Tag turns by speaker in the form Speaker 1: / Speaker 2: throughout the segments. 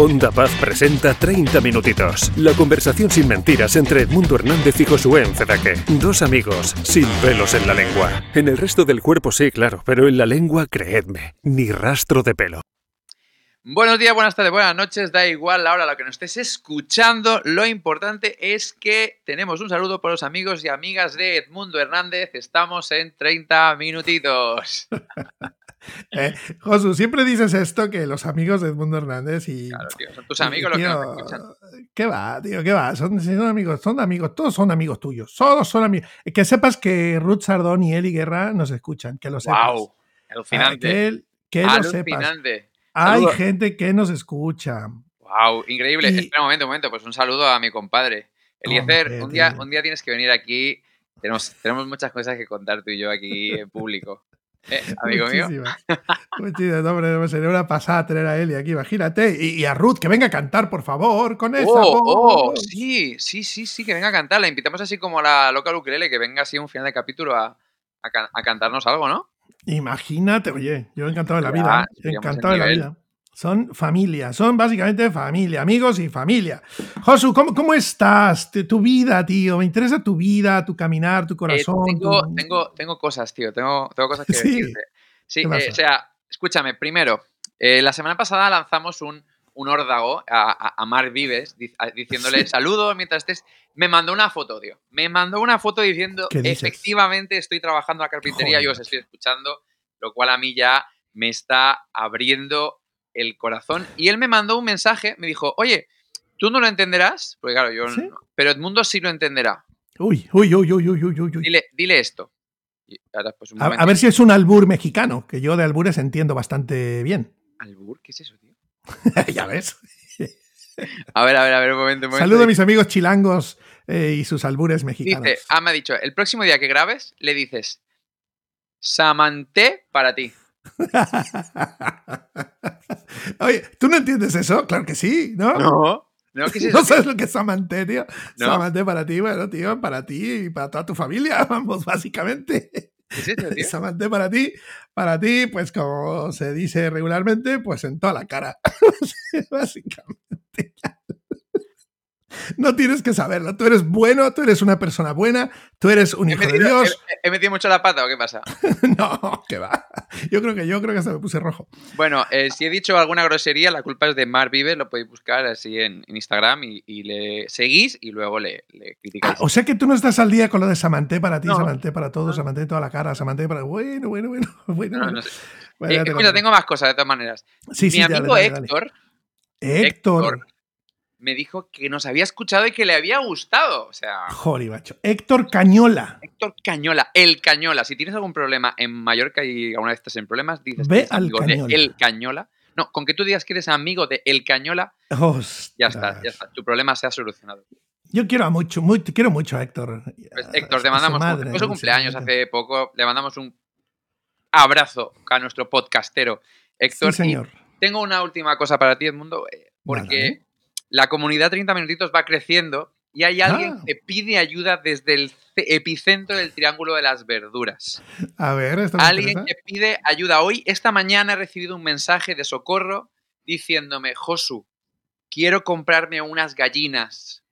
Speaker 1: Onda Paz presenta 30 minutitos. La conversación sin mentiras entre Edmundo Hernández y Josué Encedaque. Dos amigos sin pelos en la lengua. En el resto del cuerpo sí, claro, pero en la lengua, creedme, ni rastro de pelo.
Speaker 2: Buenos días, buenas tardes, buenas noches, da igual la hora a la que nos estés escuchando. Lo importante es que tenemos un saludo por los amigos y amigas de Edmundo Hernández. Estamos en 30 minutitos.
Speaker 3: Eh, Josu, siempre dices esto que los amigos de Edmundo Hernández y.
Speaker 2: Claro, tío, son tus amigos los que nos escuchan.
Speaker 3: ¿Qué va, tío? ¿Qué va? Son, son amigos, son amigos, todos son amigos tuyos. Todos son amigos. Que sepas que Ruth Sardón y Eli Guerra nos escuchan, que lo sepas.
Speaker 2: ¡Wow!
Speaker 3: Ah,
Speaker 2: Alucinante.
Speaker 3: que que lo sepas.
Speaker 2: Alucinante.
Speaker 3: Hay gente que nos escucha.
Speaker 2: ¡Wow! Increíble.
Speaker 3: Y-
Speaker 2: Espera un momento, un momento. Pues un saludo a mi compadre. Eliezer, un día, un día tienes que venir aquí. Tenemos, tenemos muchas cosas que contar tú y yo aquí en público. ¿Eh, amigo mío?
Speaker 3: Muchísimas. Hombre, sería una pasada tener a Eli aquí, imagínate. Y, y a Ruth, que venga a cantar, por favor, con esa
Speaker 2: Oh, oh, sí, sí, sí, sí, que venga a cantar. La invitamos así como a la loca ukulele, que venga así un final de capítulo a, a can- a cantarnos algo, ¿no?
Speaker 3: Imagínate, oye, yo encantado de la vida.
Speaker 2: estaríamos
Speaker 3: Encantado de
Speaker 2: en
Speaker 3: la vida. Son familia, son básicamente familia, amigos y familia. Josu, ¿cómo, cómo estás? Tu, tu vida, tío. Me interesa tu vida, tu caminar, tu
Speaker 2: Eh,
Speaker 3: corazón.
Speaker 2: tengo,
Speaker 3: tu-
Speaker 2: tengo, tengo cosas, tío. Tengo, tengo cosas que
Speaker 3: Sí.
Speaker 2: decirte. Sí,
Speaker 3: ¿Qué
Speaker 2: eh, o sea, escúchame, primero, eh, la semana pasada lanzamos un, un órdago a, a, Marc Vives diciéndole
Speaker 3: Sí.
Speaker 2: saludos mientras estés. Me mandó una foto, tío. Me mandó una foto diciendo efectivamente estoy trabajando en la carpintería y
Speaker 3: Joder,
Speaker 2: os estoy escuchando, lo cual a mí ya me está abriendo el corazón. Y él me mandó un mensaje, me dijo, oye, tú no lo entenderás, porque claro, yo
Speaker 3: ¿Sí?
Speaker 2: no, pero Edmundo sí lo entenderá.
Speaker 3: Uy, uy, uy, uy, uy, uy, uy, uy.
Speaker 2: Dile, dile esto. Ahora, pues, un
Speaker 3: A,
Speaker 2: momento.
Speaker 3: a ver si es un albur mexicano, que yo de albures entiendo bastante bien.
Speaker 2: ¿Albur? ¿Qué es eso, tío?
Speaker 3: ya ves.
Speaker 2: A ver, a ver, a ver, un momento. Un momento.
Speaker 3: Saludo a mis amigos chilangos eh, y sus albures mexicanos.
Speaker 2: Dice, ah, me ha dicho, el próximo día que grabes, le dices, Samanté para ti.
Speaker 3: Oye, ¿tú no entiendes eso? Claro que sí, ¿no?
Speaker 2: No. ¿No? ¿Qué es eso?
Speaker 3: ¿No sabes lo que es Samanté, tío?
Speaker 2: No.
Speaker 3: Samanté para ti, bueno, tío, para ti y para toda tu familia, vamos, básicamente.
Speaker 2: ¿Qué es eso, tío?
Speaker 3: Para ti, para ti, pues como se dice regularmente, pues en toda la cara. básicamente. No tienes que saberlo. Tú eres bueno, tú eres una persona buena, tú eres un
Speaker 2: ¿He
Speaker 3: hijo de Dios.
Speaker 2: he- he metido mucho la pata o qué pasa?
Speaker 3: No, que va. Yo creo que yo creo que hasta me puse rojo.
Speaker 2: Bueno, eh, si he dicho alguna grosería, la culpa es de Mar Vives, lo podéis buscar así en, en Instagram y, y le seguís y luego le, le
Speaker 3: Ah,
Speaker 2: criticáis.
Speaker 3: o sea que tú no estás al día con lo de Samanté para ti,
Speaker 2: No.
Speaker 3: Samanté para todos. Samanté toda la cara, Samanté para. Bueno, bueno, bueno. bueno,
Speaker 2: No,
Speaker 3: bueno.
Speaker 2: no sé.
Speaker 3: Bueno,
Speaker 2: Eh,
Speaker 3: te
Speaker 2: tengo más cosas de todas maneras.
Speaker 3: Sí,
Speaker 2: Mi
Speaker 3: sí, dale,
Speaker 2: amigo
Speaker 3: dale.
Speaker 2: Héctor,
Speaker 3: Héctor.
Speaker 2: Me dijo que nos había escuchado y que le había gustado. O sea,
Speaker 3: Joder, macho. Héctor Cañola.
Speaker 2: Héctor Cañola, el Cañola. Si tienes algún problema en Mallorca y alguna vez estás en problemas, dices
Speaker 3: Ve
Speaker 2: que eres
Speaker 3: al
Speaker 2: amigo
Speaker 3: Cañola.
Speaker 2: de El Cañola. No, con que tú digas que eres amigo de El Cañola, ya está, ya está. Tu problema se ha solucionado.
Speaker 3: Yo quiero a mucho, muy, te quiero mucho a Héctor.
Speaker 2: Pues, Héctor,
Speaker 3: su
Speaker 2: mandamos
Speaker 3: madre,
Speaker 2: un, fue su
Speaker 3: ¿no?
Speaker 2: cumpleaños hace poco. Le mandamos un abrazo a nuestro podcastero Héctor.
Speaker 3: Sí,
Speaker 2: y
Speaker 3: señor.
Speaker 2: tengo una última cosa para ti, Edmundo, eh, porque
Speaker 3: Dale.
Speaker 2: La comunidad 30 minutitos va creciendo y hay alguien
Speaker 3: Ah.
Speaker 2: que pide ayuda desde el ce- epicentro del Triángulo de las Verduras.
Speaker 3: A ver, esto me
Speaker 2: Alguien
Speaker 3: interesa.
Speaker 2: que pide ayuda. Hoy, esta mañana, he recibido un mensaje de socorro diciéndome, Josu, quiero comprarme unas gallinas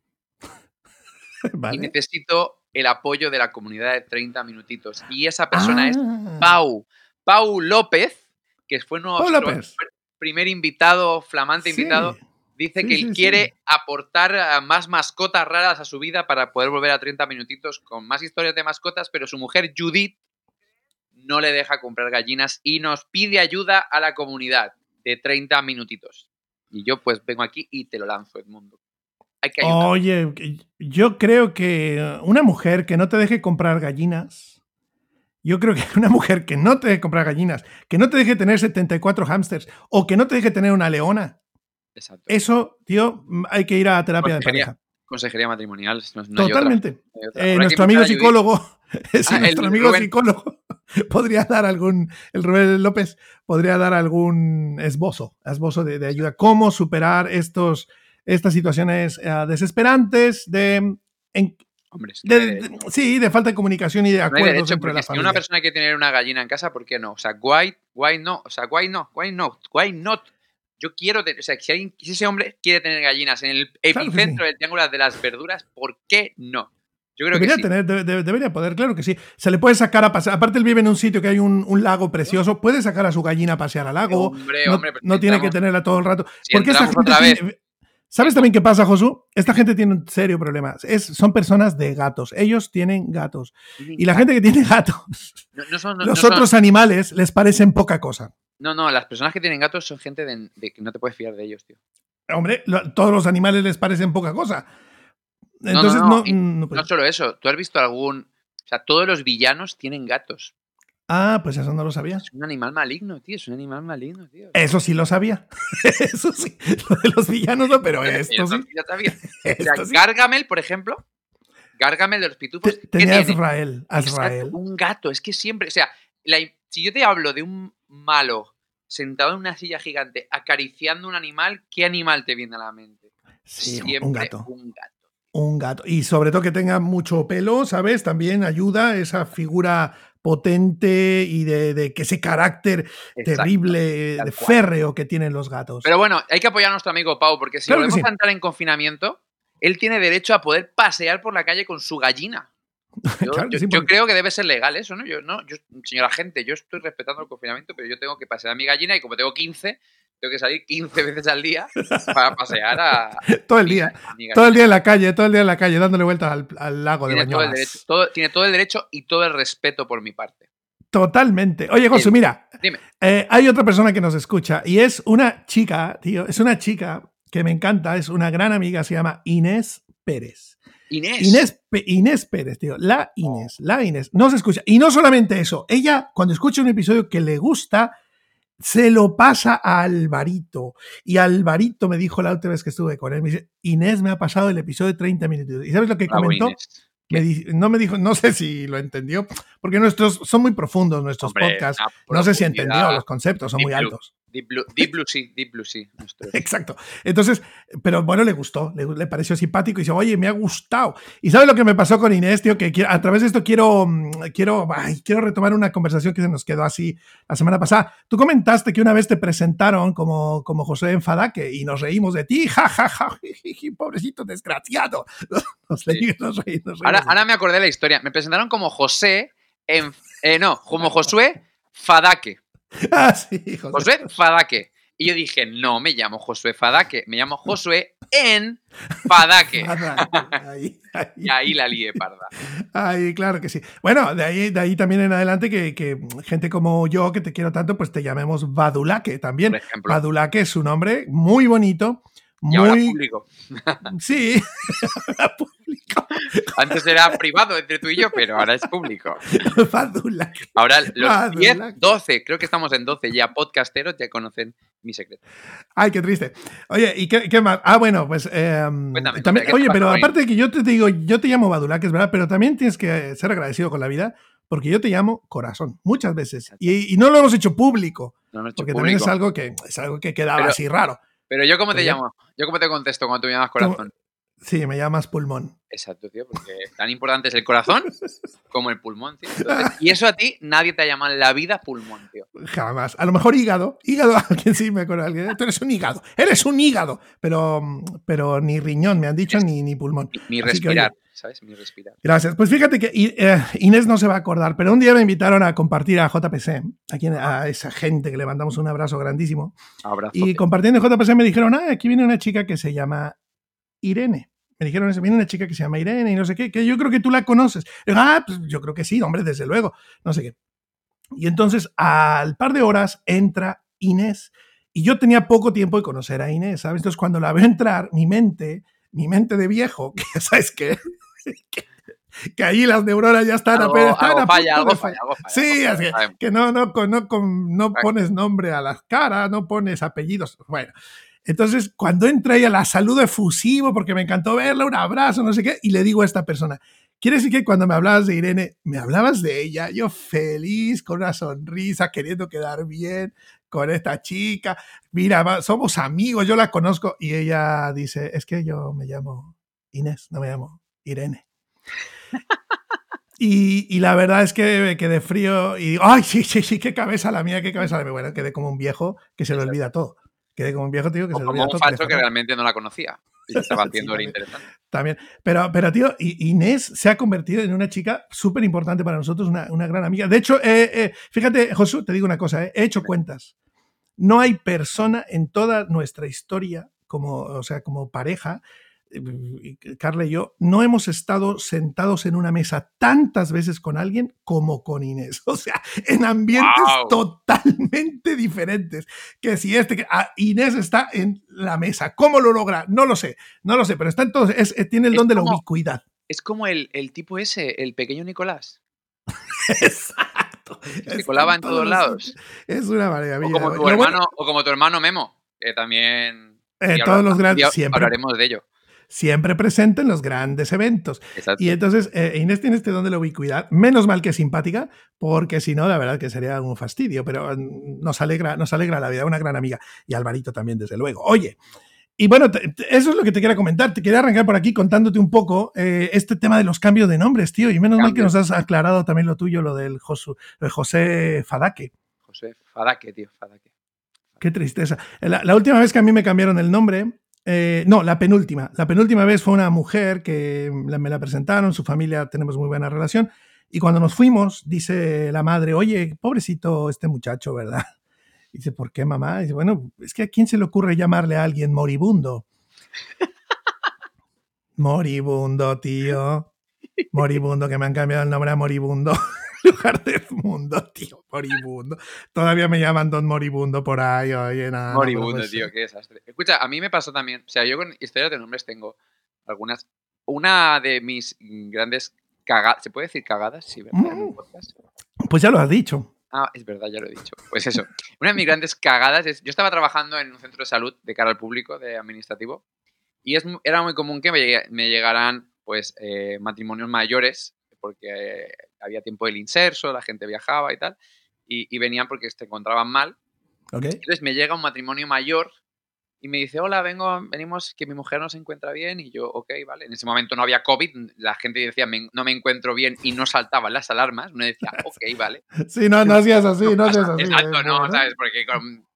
Speaker 2: y necesito el apoyo de la comunidad de 30 minutitos. Y esa persona es
Speaker 3: Ah.
Speaker 2: Pau. Pau López, que fue nuestro primer invitado, flamante
Speaker 3: Sí.
Speaker 2: invitado. Dice
Speaker 3: Sí,
Speaker 2: que él
Speaker 3: sí.
Speaker 2: quiere aportar a más mascotas raras a su vida para poder volver a 30 minutitos con más historias de mascotas, pero su mujer Judith no le deja comprar gallinas y nos pide ayuda a la comunidad de 30 minutitos. Y yo pues vengo aquí y te lo lanzo, Edmundo. Hay que ayudar.
Speaker 3: Oye, yo creo que una mujer que no te deje comprar gallinas, yo creo que una mujer que no te deje comprar gallinas, que no te deje tener 74 hámsters o que no te deje tener una leona,
Speaker 2: Exacto.
Speaker 3: eso, tío, hay que ir a terapia de pareja.
Speaker 2: Consejería matrimonial. no- no hay otra,
Speaker 3: Totalmente.
Speaker 2: no hay otra.
Speaker 3: Eh,
Speaker 2: aquí
Speaker 3: nuestro amigo psicólogo, sí,
Speaker 2: Ah,
Speaker 3: nuestro amigo
Speaker 2: Rubén.
Speaker 3: psicólogo podría dar algún, el Rubén López podría dar algún esbozo, esbozo de, de ayuda, cómo superar estos, estas situaciones eh, desesperantes de, en-
Speaker 2: Hombre, es que
Speaker 3: de- de- sí, de falta de comunicación y de
Speaker 2: no
Speaker 3: acuerdos de
Speaker 2: porque
Speaker 3: la
Speaker 2: si una
Speaker 3: familia.
Speaker 2: persona quiere tener una gallina en casa, ¿por qué no? O sea, why, why no? O sea, why not? Why not? Why not? Yo quiero, tener, o sea, si, alguien, si ese hombre quiere tener gallinas en el epicentro del triángulo de las verduras, ¿por qué no?
Speaker 3: Yo creo debería que sí. tener, debería poder, claro que sí. Se le puede sacar a pasear. Aparte, él vive en un sitio que hay un, un lago precioso. Puede sacar a su gallina a pasear al lago.
Speaker 2: Hombre,
Speaker 3: no,
Speaker 2: hombre,
Speaker 3: no tiene que tenerla todo el rato.
Speaker 2: Si Porque esta gente otra vez. Tiene,
Speaker 3: ¿Sabes también qué pasa, Josu? Esta gente tiene un serio problema. Es, son personas de gatos. Ellos tienen gatos. Y la gente que tiene gatos,
Speaker 2: no, no son, no,
Speaker 3: los otros
Speaker 2: son...
Speaker 3: animales les parecen poca cosa.
Speaker 2: No, no, las personas que tienen gatos son gente de, de que no te puedes fiar de ellos, tío.
Speaker 3: Hombre, lo, todos los animales les parecen poca cosa. Entonces,
Speaker 2: no,
Speaker 3: no,
Speaker 2: no, no, solo eso. ¿Tú has visto algún. O sea, todos los villanos tienen gatos.
Speaker 3: Ah, pues eso no lo sabía.
Speaker 2: Es un animal maligno, tío. Es un animal maligno, tío.
Speaker 3: Eso sí lo sabía. eso sí. Lo de los villanos no, pero esto sí.
Speaker 2: Ya sabía. o sea, Gargamel, por ejemplo. Gargamel de los pitufos.
Speaker 3: Tenía Azrael. Azrael.
Speaker 2: Un gato. Es que siempre. O sea, la, si yo te hablo de un malo sentado en una silla gigante acariciando un animal, ¿qué animal te viene a la mente?
Speaker 3: Sí,
Speaker 2: siempre
Speaker 3: un gato.
Speaker 2: Un gato.
Speaker 3: Un gato. Y sobre todo que tenga mucho pelo, ¿sabes? También ayuda esa figura potente y de, de que ese carácter
Speaker 2: Exacto,
Speaker 3: terrible, férreo que tienen los gatos.
Speaker 2: Pero bueno, hay que apoyar a nuestro amigo Pau, porque si
Speaker 3: Claro
Speaker 2: volvemos
Speaker 3: sí.
Speaker 2: a entrar en confinamiento, él tiene derecho a poder pasear por la calle con su gallina. Yo,
Speaker 3: Claro que
Speaker 2: yo-
Speaker 3: sí,
Speaker 2: yo
Speaker 3: porque-
Speaker 2: creo que debe ser legal eso, ¿no? Yo, no, yo, señora gente, yo estoy respetando el confinamiento, pero yo tengo que pasear a mi gallina y como tengo 15, tengo que salir 15 veces al día para pasear a,
Speaker 3: todo el día. Todo el día en la calle, todo el día en la calle, dándole vueltas al, al lago de
Speaker 2: Tiene todo, el
Speaker 3: Bañolas.
Speaker 2: derecho, todo- tiene todo el derecho y todo el respeto por mi parte.
Speaker 3: Totalmente. Oye, Josu, mira,
Speaker 2: Dime.
Speaker 3: eh, hay otra persona que nos escucha y es una chica, tío, es una chica que me encanta, es una gran amiga, se llama Inés Pérez.
Speaker 2: Inés.
Speaker 3: Inés, Inés Pérez, tío, la Inés, la Inés, no se escucha. Y no solamente eso, ella cuando escucha un episodio que le gusta, se lo pasa a Alvarito. Y Alvarito me dijo la última vez que estuve con él, me dice, Inés me ha pasado el episodio de 30 minutos. ¿Y sabes lo que
Speaker 2: Bravo,
Speaker 3: comentó?
Speaker 2: Inés.
Speaker 3: Me di- no me dijo, no sé si lo entendió, porque nuestros son muy profundos nuestros
Speaker 2: Hombre,
Speaker 3: podcasts. No sé si entendió, los conceptos son muy altos.
Speaker 2: Deep Blue, Deep Blue Sea, Deep Blue Sea.
Speaker 3: Exacto. Entonces, pero bueno, le gustó, le, le pareció simpático y dice, oye, me ha gustado. ¿Y sabes lo que me pasó con Inés, tío? Que quiero- a través de esto quiero, mm, quiero, ay, quiero retomar una conversación que se nos quedó así la semana pasada. Tú comentaste que una vez te presentaron como, como José Enfadaque y nos reímos de ti, ja, ja, ja, pobrecito desgraciado. Nos,
Speaker 2: Sí.
Speaker 3: nos reímos, nos
Speaker 2: Ahora, ahora me acordé de la historia. Me presentaron como José en. eh, no, como Josué Fadaque.
Speaker 3: Ah, sí, José.
Speaker 2: Josué Fadaque. Y yo dije, no me llamo Josué Fadaque, me llamo Josué en Fadaque.
Speaker 3: Ahí, ahí.
Speaker 2: Y ahí la lié parda.
Speaker 3: Ay, claro que sí. Bueno, de ahí, de ahí también en adelante que, que gente como yo, que te quiero tanto, pues te llamemos Badulaque también.
Speaker 2: Por ejemplo.
Speaker 3: Badulaque es un nombre muy bonito,
Speaker 2: Y ahora
Speaker 3: muy...
Speaker 2: público.
Speaker 3: Sí, ahora público.
Speaker 2: Antes era privado entre tú y yo, pero ahora es público.
Speaker 3: Badulaque.
Speaker 2: Ahora los
Speaker 3: Ah,
Speaker 2: 10,
Speaker 3: ¿verdad?
Speaker 2: 12, creo que estamos en 12 ya podcasteros, ya conocen mi secreto.
Speaker 3: Ay, qué triste. Oye, ¿y qué, qué más? Ah, bueno, pues... eh,
Speaker 2: Cuéntame,
Speaker 3: también,
Speaker 2: ¿qué te
Speaker 3: oye, pero aparte de que yo te digo, yo te llamo Badulaque, es verdad, pero también tienes que ser agradecido con la vida porque yo te llamo corazón, muchas veces. Y, y no lo hemos hecho público,
Speaker 2: No hemos hecho
Speaker 3: porque también es algo que, es algo que quedaba
Speaker 2: Pero-
Speaker 3: así raro.
Speaker 2: Pero yo, ¿cómo te
Speaker 3: ya-
Speaker 2: llamo? Yo, ¿cómo te contesto cuando tú me llamas corazón?
Speaker 3: Sí, me llamas pulmón.
Speaker 2: Exacto, tío, porque tan importante es el corazón como el pulmón, tío. Entonces, y eso a ti nadie te ha llamado en la vida pulmón, tío.
Speaker 3: Jamás. A lo mejor hígado. Hígado, alguien sí me acuerdo. Alguien, tú eres un hígado. Eres un hígado. Pero, pero ni riñón me han dicho, ni, ni pulmón. Que,
Speaker 2: respirar, ¿sabes? Mi respirar.
Speaker 3: Gracias. Pues fíjate que eh, Inés no se va a acordar, pero un día me invitaron a compartir a JPC, a, quien, a esa gente que le mandamos un abrazo grandísimo.
Speaker 2: Abrazo.
Speaker 3: Y compartiendo en JPC me dijeron, ah, aquí viene una chica que se llama Irene. Me dijeron eso, viene una chica que se llama Irene y no sé qué, que yo creo que tú la conoces. Y digo, ah, pues yo creo que sí, hombre, desde luego, no sé qué. Y entonces al par de horas entra Inés y yo tenía poco tiempo de conocer a Inés, ¿sabes? Entonces cuando la veo entrar, mi mente, mi mente de viejo, que sabes qué, que, que ahí las neuronas ya están, apenas. Sí, que, no, no, no, no pones nombre a las caras, no pones apellidos. Bueno, entonces cuando entra ella la saludo efusivo porque me encantó verla, un abrazo, no sé qué, y le digo a esta persona, ¿quiere decir que cuando me hablabas de Irene, me hablabas de ella? Yo feliz, con una sonrisa, queriendo quedar bien con esta chica. Mira, va- somos amigos, yo la conozco. Y ella dice, es que yo me llamo Inés, no me llamo Irene. Y, y la verdad es que me quedé frío y digo, ay, sí, sí, sí, qué cabeza la mía, qué cabeza la mía. Bueno, quedé como un viejo que se le olvida todo. Quedé como un viejo tío que
Speaker 2: o
Speaker 3: se
Speaker 2: como un que realmente no la conocía. Y estaba haciendo sí, interesante.
Speaker 3: También. Pero, pero, tío, Inés se ha convertido en una chica súper importante para nosotros, una, una, gran amiga. De hecho, eh, eh, fíjate, Josu, te digo una cosa, eh, he hecho cuentas. No hay persona en toda nuestra historia, como, o sea, como pareja, Carla y yo, no hemos estado sentados en una mesa tantas veces con alguien como con Inés. O sea, en ambientes wow. totalmente diferentes. Que si este, que ah, Inés está en la mesa. ¿Cómo lo logra? No lo sé, no lo sé, pero está en todo, es, tiene el don es de la ubicuidad.
Speaker 2: Es como el, el, tipo ese, el pequeño Nicolás.
Speaker 3: Exacto.
Speaker 2: Se colaba en todos lados.
Speaker 3: Es una maravilla.
Speaker 2: O como tu, hermano, o como tu hermano Memo, que también...
Speaker 3: Eh, todos los grandes. Siempre,
Speaker 2: hablaremos de ello
Speaker 3: siempre presente en los grandes eventos.
Speaker 2: Exacto.
Speaker 3: Y entonces eh, Inés tiene este don de la ubicuidad, menos mal que simpática, porque si no, la verdad que sería un fastidio, pero mm, nos alegra, nos alegra la vida, una gran amiga. Y Alvarito también, desde luego. Oye, y bueno, te, te, eso es lo que te quería comentar. Te quería arrancar por aquí contándote un poco eh, este tema de los cambios de nombres, tío. Y menos Cambio. mal que nos has aclarado también lo tuyo, lo del Josu, lo de José Fadaque.
Speaker 2: José Fadaque, tío, Fadaque.
Speaker 3: Qué tristeza. La, la, última vez que a mí me cambiaron el nombre, eh, no, la penúltima. La penúltima vez fue una mujer que me la presentaron, su familia tenemos muy buena relación. Y cuando nos fuimos, dice la madre, oye, pobrecito este muchacho, ¿verdad? Dice, ¿por qué mamá? Dice, bueno, es que a quién se le ocurre llamarle a alguien moribundo. moribundo, tío. Moribundo, que me han cambiado el nombre a moribundo. lugar de mundo, tío, moribundo. Todavía me llaman Don Moribundo por ahí, oye, nada.
Speaker 2: Moribundo, no tío, qué desastre. Escucha, a mí me pasó también, o sea, yo con historias de nombres tengo algunas. Una de mis grandes cagadas, ¿se puede decir cagadas? Sí, ¿verdad?
Speaker 3: Mm. Pues ya lo has dicho.
Speaker 2: Ah, es verdad, ya lo he dicho. Pues eso. Una de mis grandes cagadas es. Yo estaba trabajando en un centro de salud de cara al público, de administrativo, y es, era muy común que me, me llegaran, pues, eh, matrimonios mayores, porque eh, había tiempo del inserso, la gente viajaba y tal, y, y venían porque se encontraban mal.
Speaker 3: Okay.
Speaker 2: Entonces me llega un matrimonio mayor y me dice, hola, vengo, venimos, que mi mujer no se encuentra bien. Y yo, ok, vale. En ese momento no había COVID, la gente decía, me, no me encuentro bien y no saltaban las alarmas. Uno decía, ok, vale.
Speaker 3: Sí, no, no hacías así, no hacías así.
Speaker 2: Exacto, no, ¿sabes? Porque,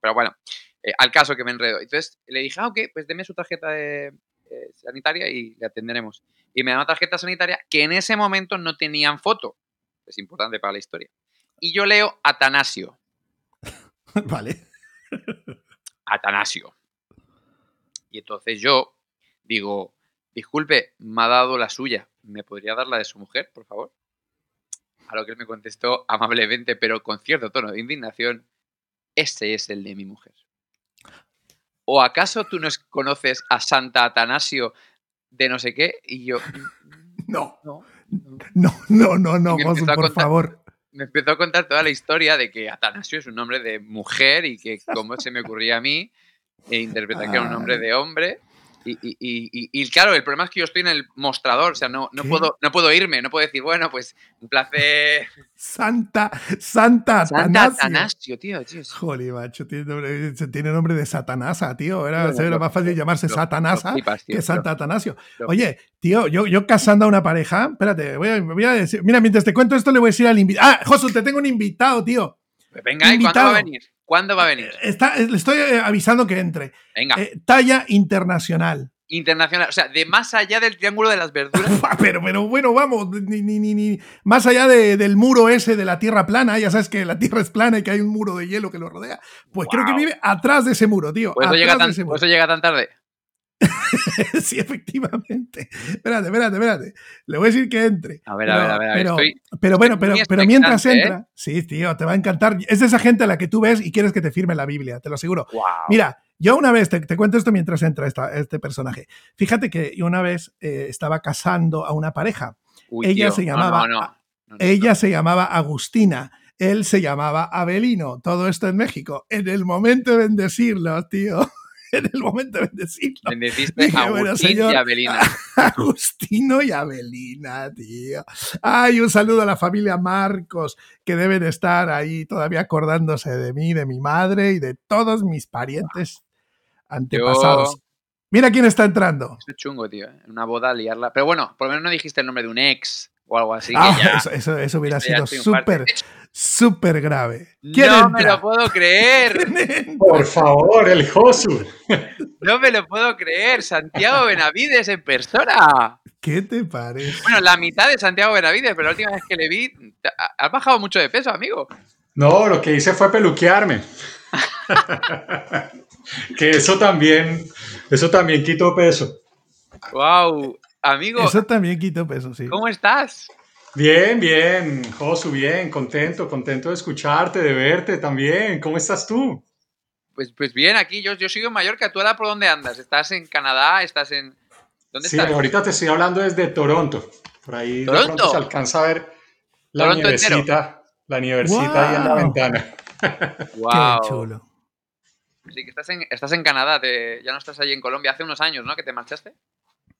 Speaker 2: pero bueno, eh, al caso que me enredo. Entonces le dije, ah, ok, pues deme su tarjeta de, eh, sanitaria y le atenderemos. Y me da una tarjeta sanitaria que en ese momento no tenían foto. Es importante para la historia. Y yo leo Atanasio.
Speaker 3: Vale.
Speaker 2: Atanasio. Y entonces yo digo, disculpe, me ha dado la suya. ¿Me podría dar la de su mujer, por favor? A lo que él me contestó amablemente, pero con cierto tono de indignación, ese es el de mi mujer. ¿O acaso tú no conoces a Santa Atanasio de no sé qué? Y yo...
Speaker 3: No. No, no, no, no, no Josu, por
Speaker 2: contar,
Speaker 3: favor.
Speaker 2: Me empezó a contar toda la historia de que Atanasio es un nombre de mujer y que cómo se me ocurría a mí e interpretar que era un nombre de hombre. Y, y, y, y, claro, el problema es que yo estoy en el mostrador, o sea, no, no, puedo, no puedo irme, no puedo decir, bueno, pues un placer.
Speaker 3: Santa, Santa,
Speaker 2: Santa Atanasio, tío. tío.
Speaker 3: Joder, macho, tiene nombre, tiene nombre de Satanasa, tío. Era, bueno, más fácil llamarse lo, Satanasa lo flipas, tío, que Santa Atanasio. Oye, tío, yo, yo casando a una pareja, espérate, voy a, voy a decir, mira, mientras te cuento esto, le voy a decir al invitado. Ah, Josu, te tengo un invitado, tío.
Speaker 2: Pues venga, ¿y cuándo va a venir? ¿Cuándo va a venir?
Speaker 3: Está, le estoy eh, avisando que entre.
Speaker 2: Venga.
Speaker 3: Eh, talla internacional.
Speaker 2: Internacional, o sea, de más allá del triángulo de las verduras.
Speaker 3: pero, pero bueno, vamos, ni, ni, ni, ni más allá de, del muro ese de la Tierra plana, ya sabes que la Tierra es plana y que hay un muro de hielo que lo rodea. Pues wow. creo que vive atrás de ese muro, tío.
Speaker 2: Pues eso, llega tan, pues eso llega tan tarde.
Speaker 3: sí, efectivamente. Espérate, espérate, espérate. Le voy a decir que entre.
Speaker 2: A ver, pero, a ver, a ver.
Speaker 3: Pero,
Speaker 2: Estoy,
Speaker 3: pero bueno, pero, pero mientras
Speaker 2: ¿eh?
Speaker 3: entra, sí, tío, te va a encantar. Es de esa gente a la que tú ves y quieres que te firme la Biblia, te lo aseguro.
Speaker 2: Wow.
Speaker 3: Mira, yo una vez, te, te, cuento esto mientras entra esta, este personaje. Fíjate que yo una vez eh, estaba casando a una pareja.
Speaker 2: Uy,
Speaker 3: ella
Speaker 2: tío.
Speaker 3: se llamaba,
Speaker 2: No, no, no,
Speaker 3: ella se llamaba Agustina. Él se llamaba Abelino. Todo esto en México. En el momento de bendecirlo, tío. En el momento de bendecirlo.
Speaker 2: Bendeciste a Agustín bueno, señor, y Abelina.
Speaker 3: Agustino y Abelina, tío. Ay, un saludo a la familia Marcos, que deben estar ahí todavía acordándose de mí, de mi madre y de todos mis parientes antepasados. Yo... Mira quién está entrando.
Speaker 2: Es chungo, tío. En una boda liarla. Pero bueno, por lo menos no dijiste el nombre de un ex o algo así.
Speaker 3: Ah,
Speaker 2: que ya,
Speaker 3: eso, eso, eso, hubiera sido súper, súper grave.
Speaker 2: No me lo puedo creer.
Speaker 4: Por favor, el Josu.
Speaker 2: No me lo puedo creer. Santiago Benavides en persona.
Speaker 3: ¿Qué te parece?
Speaker 2: Bueno, la mitad de Santiago Benavides, pero la última vez que le vi, has bajado mucho de peso, amigo.
Speaker 4: No, lo que hice fue peluquearme. que eso también, eso también quitó peso.
Speaker 2: Wow, amigo.
Speaker 3: Eso también quitó peso, sí.
Speaker 2: ¿Cómo estás?
Speaker 4: Bien, bien, Josu, bien, contento, contento de escucharte, de verte también. ¿Cómo estás tú?
Speaker 2: Pues, pues bien, aquí yo, yo sigo en Mallorca. ¿Tú ahora por dónde andas? ¿Estás en Canadá? ¿Estás en...?
Speaker 4: ¿Dónde sí, ahorita te estoy hablando desde Toronto. Por ahí
Speaker 2: ¿Toronto?
Speaker 4: de pronto se alcanza a ver la nievecita, la nievecita ahí en la ventana.
Speaker 2: wow.
Speaker 3: Qué chulo.
Speaker 2: Sí, que estás en, estás en Canadá, ya no estás allí en Colombia. Hace unos años, ¿no? Que te marchaste.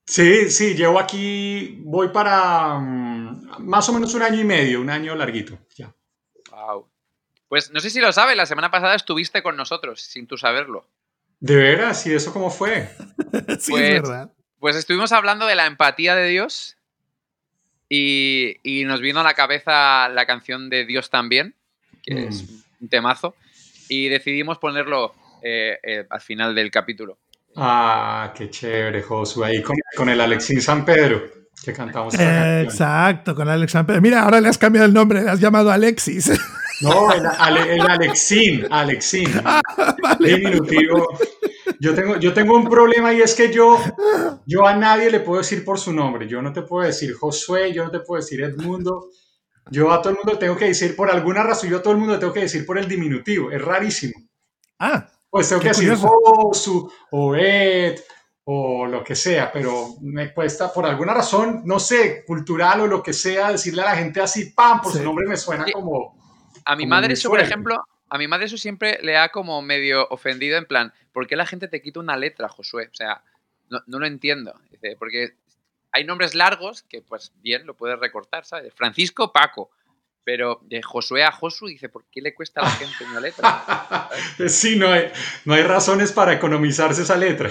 Speaker 4: Sí, sí, llevo aquí, voy para mm, más o menos un año y medio, un año larguito. Ya.
Speaker 2: Wow. Pues no sé si lo sabes, la semana pasada estuviste con nosotros, sin tú saberlo.
Speaker 4: ¿De veras? ¿Y eso cómo fue?
Speaker 3: sí,
Speaker 2: Pues-
Speaker 3: es verdad.
Speaker 2: Pues estuvimos hablando de la empatía de Dios y, y nos vino a la cabeza la canción de Dios también, que
Speaker 4: Mm.
Speaker 2: es un temazo, y decidimos ponerlo eh, eh, al final del capítulo.
Speaker 4: Ah, qué chévere, Josu, ahí con, con el Alexín San Pedro, que cantamos.
Speaker 3: Exacto, con Alex Samper. Mira, ahora le has cambiado el nombre, le has llamado Alexis.
Speaker 4: No, el, el Alexín, Alexín,
Speaker 3: vale.
Speaker 4: diminutivo. Yo tengo, yo tengo un problema y es que yo, yo a nadie le puedo decir por su nombre. Yo no te puedo decir Josué, yo no te puedo decir Edmundo. Yo a todo el mundo le tengo que decir, por alguna razón, yo a todo el mundo le tengo que decir por el diminutivo. Es rarísimo.
Speaker 3: Ah,
Speaker 4: Pues tengo
Speaker 3: Qué
Speaker 4: que decir
Speaker 3: curioso.
Speaker 4: Josu o Ed o lo que sea, pero me cuesta, por alguna razón, no sé, cultural o lo que sea, decirle a la gente así, pam, por
Speaker 3: Sí.
Speaker 4: su nombre me suena
Speaker 2: Sí.
Speaker 4: como...
Speaker 2: A mi
Speaker 4: Como
Speaker 2: madre eso, por ejemplo, a mi madre eso siempre le ha como medio ofendido en plan, ¿por qué la gente te quita una letra, Josué? O sea, no, no lo entiendo. Dice, porque hay nombres largos que pues bien lo puedes recortar, ¿sabes? Francisco, Paco. Pero de Josué a Josu dice, ¿por qué le cuesta a la gente una letra?
Speaker 4: sí, no hay, no hay razones para economizarse esa letra.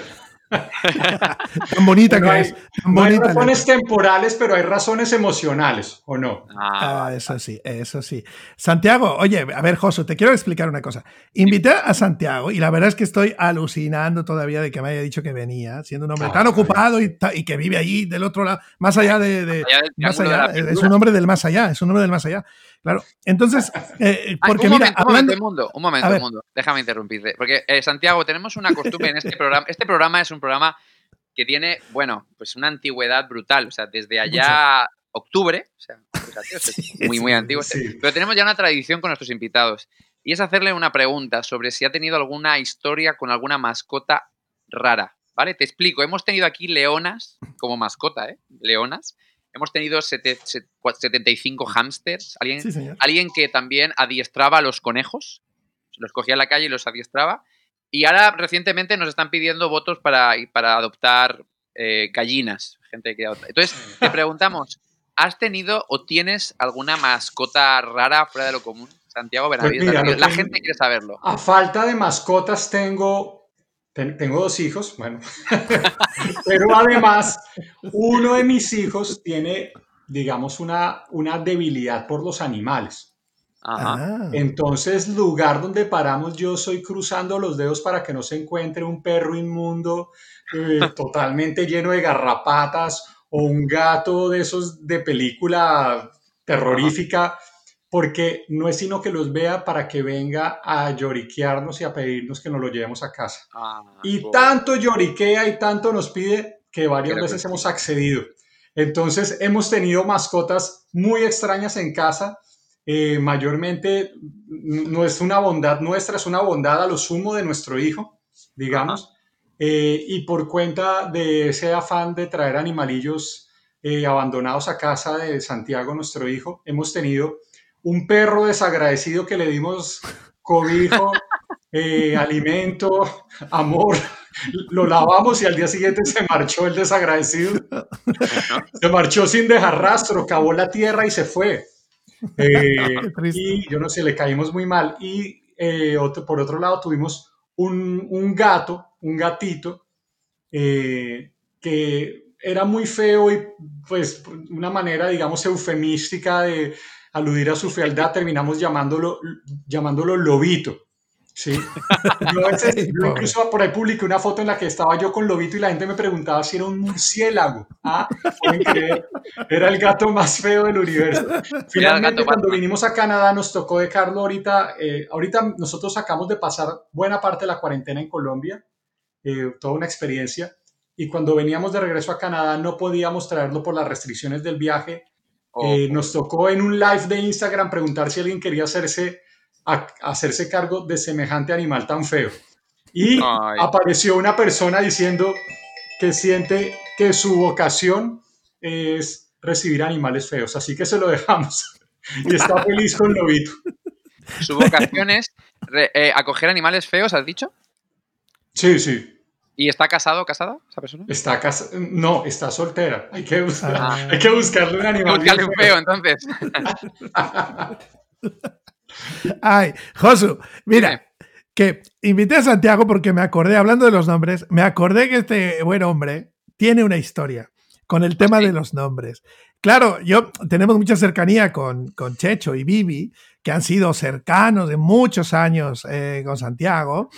Speaker 3: Tan bonita
Speaker 4: No
Speaker 3: que
Speaker 4: hay-
Speaker 3: es. Tan
Speaker 4: No hay
Speaker 3: bonita.
Speaker 4: razones temporales, pero hay razones emocionales, ¿o no?
Speaker 2: Ah,
Speaker 3: Ah, eso sí, eso sí. Santiago, oye, a ver, Josu, te quiero explicar una cosa. Invité a Santiago y la verdad es que estoy alucinando todavía de que me haya dicho que venía, siendo un hombre
Speaker 4: Ah,
Speaker 3: tan ocupado y, ta- y que vive allí del otro lado, más allá de. de-
Speaker 2: allá
Speaker 3: más allá, es un hombre del más allá, es un hombre del más allá. Claro. Entonces, eh,
Speaker 2: Ah,
Speaker 3: porque
Speaker 2: un
Speaker 3: mira,
Speaker 2: momento, un
Speaker 3: hablando.
Speaker 2: momento, mundo, un momento,
Speaker 3: A ver.
Speaker 2: mundo. Déjame interrumpirte. Porque, eh, Santiago, tenemos una costumbre en este programa. Este programa es un programa que tiene, bueno, pues una antigüedad brutal. O sea, desde allá octubre, o sea,
Speaker 3: Sí,
Speaker 2: muy, muy antiguo.
Speaker 4: sí.
Speaker 2: Pero tenemos ya una tradición con nuestros invitados. Y es hacerle una pregunta sobre si ha tenido alguna historia con alguna mascota rara. ¿Vale? Te explico. Hemos tenido aquí leonas como mascota, ¿eh? Leonas. Hemos tenido sete- set- cua- 75 hámsters. ¿Alguien,
Speaker 3: Sí, señor.
Speaker 2: alguien que también adiestraba a los conejos, los cogía en la calle y los adiestraba. Y ahora recientemente nos están pidiendo votos para, para adoptar eh, gallinas. Gente que adopta. Entonces, te preguntamos, ¿has tenido o tienes alguna mascota rara fuera de lo común? Santiago Benavides.
Speaker 4: mira,
Speaker 2: la gente quiere saberlo.
Speaker 4: A falta de mascotas tengo, ten- tengo dos hijos, bueno, pero además uno de mis hijos tiene, digamos, una, una debilidad por los animales.
Speaker 2: Ajá.
Speaker 3: Ah,
Speaker 4: Entonces, lugar donde paramos, yo soy cruzando los dedos para que no se encuentre un perro inmundo eh, totalmente lleno de garrapatas o un gato de esos de película terrorífica, porque no es sino que los vea para que venga a lloriquearnos y a pedirnos que nos lo llevemos a casa.
Speaker 2: Ah,
Speaker 4: Y tanto lloriquea y tanto nos pide que varias veces hemos accedido. Entonces hemos tenido mascotas muy extrañas en casa. eh, mayormente no es una bondad nuestra, es una bondad a lo sumo de nuestro hijo, digamos. Eh, y por cuenta de ese afán de traer animalillos eh, abandonados a casa de Santiago, nuestro hijo, hemos tenido un perro desagradecido que le dimos cobijo, eh, alimento, amor. Lo lavamos y al día siguiente se marchó el desagradecido. Se marchó sin dejar rastro, cavó la tierra y se fue. Eh, y yo no sé, le caímos muy mal. Y eh, otro, por otro lado tuvimos un, un gato, un gatito, eh, que era muy feo y pues una manera, digamos, eufemística de, aludir a su fealdad, terminamos llamándolo, llamándolo lobito. Sí. Yo, incluso por ahí publiqué una foto en la que estaba yo con Lobito y la gente me preguntaba si era un murciélago. ¿Ah? Era el gato más feo del universo. Finalmente, cuando vinimos a Canadá, nos tocó de Carlos ahorita. Eh, ahorita nosotros acabamos de pasar buena parte de la cuarentena en Colombia, eh, toda una experiencia. Y cuando veníamos de regreso a Canadá, no podíamos traerlo por las restricciones del viaje. Eh, nos tocó en un live de Instagram preguntar si alguien quería hacerse a, hacerse cargo de semejante animal tan feo. Y apareció una persona diciendo que siente que su vocación es recibir animales feos, así que se lo dejamos. Y está feliz con Lobito.
Speaker 2: ¿Su vocación es eh, acoger animales feos, has dicho?
Speaker 4: Sí, sí.
Speaker 2: ¿Y está casado o casada esa persona?
Speaker 4: Está casada. No, está soltera. Hay que, ah. hay que buscarle un animal.
Speaker 2: Buscarle un feo, entonces.
Speaker 3: Ay, Josu, mira, que invité a Santiago porque me acordé, hablando de los nombres, me acordé que este buen hombre tiene una historia con el tema de los nombres. Claro, yo tenemos mucha cercanía con, con Checho y Vivi, que han sido cercanos de muchos años eh, con Santiago.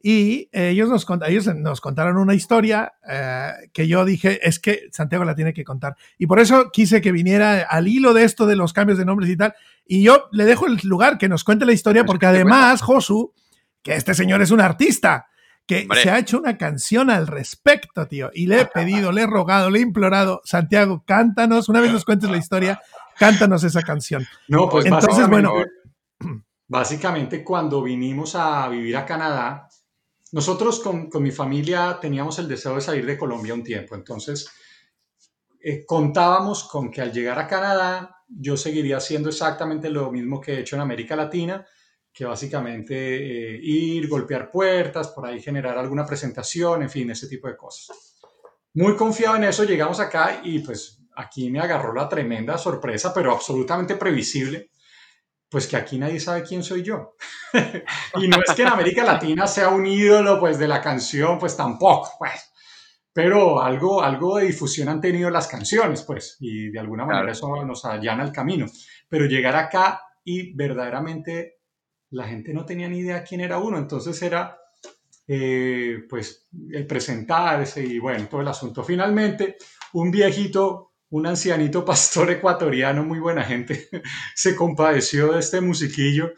Speaker 3: Y ellos, nos, ellos nos contaron una historia eh, que yo dije, es que Santiago la tiene que contar. Y por eso quise que viniera al hilo de esto de los cambios de nombres y tal. Y yo le dejo el lugar que nos cuente la historia, porque además, Josu, que este señor es un artista, que se ha hecho una canción al respecto, tío. Y le he pedido, le he rogado, le he implorado, Santiago, cántanos, una vez nos cuentes la historia, cántanos esa canción.
Speaker 4: No, pues entonces, bueno. Básicamente, cuando vinimos a vivir a Canadá, nosotros con, mi familia teníamos el deseo de salir de Colombia un tiempo, entonces eh, contábamos con que al llegar a Canadá yo seguiría haciendo exactamente lo mismo que he hecho en América Latina, que básicamente eh, ir, golpear puertas, por ahí generar alguna presentación, en fin, ese tipo de cosas. Muy confiado en eso, llegamos acá y pues aquí me agarró la tremenda sorpresa, pero absolutamente previsible, pues que aquí nadie sabe quién soy yo. y no es que en América Latina sea un ídolo pues de la canción, pues tampoco, pues. Pero algo, algo de difusión han tenido las canciones, pues, y de alguna manera eso nos allana el camino. Pero llegar acá y verdaderamente la gente no tenía ni idea quién era uno, entonces era, eh, pues, el presentarse y bueno, todo el asunto. Finalmente, un viejito un ancianito pastor ecuatoriano, muy buena gente, se compadeció de este musiquillo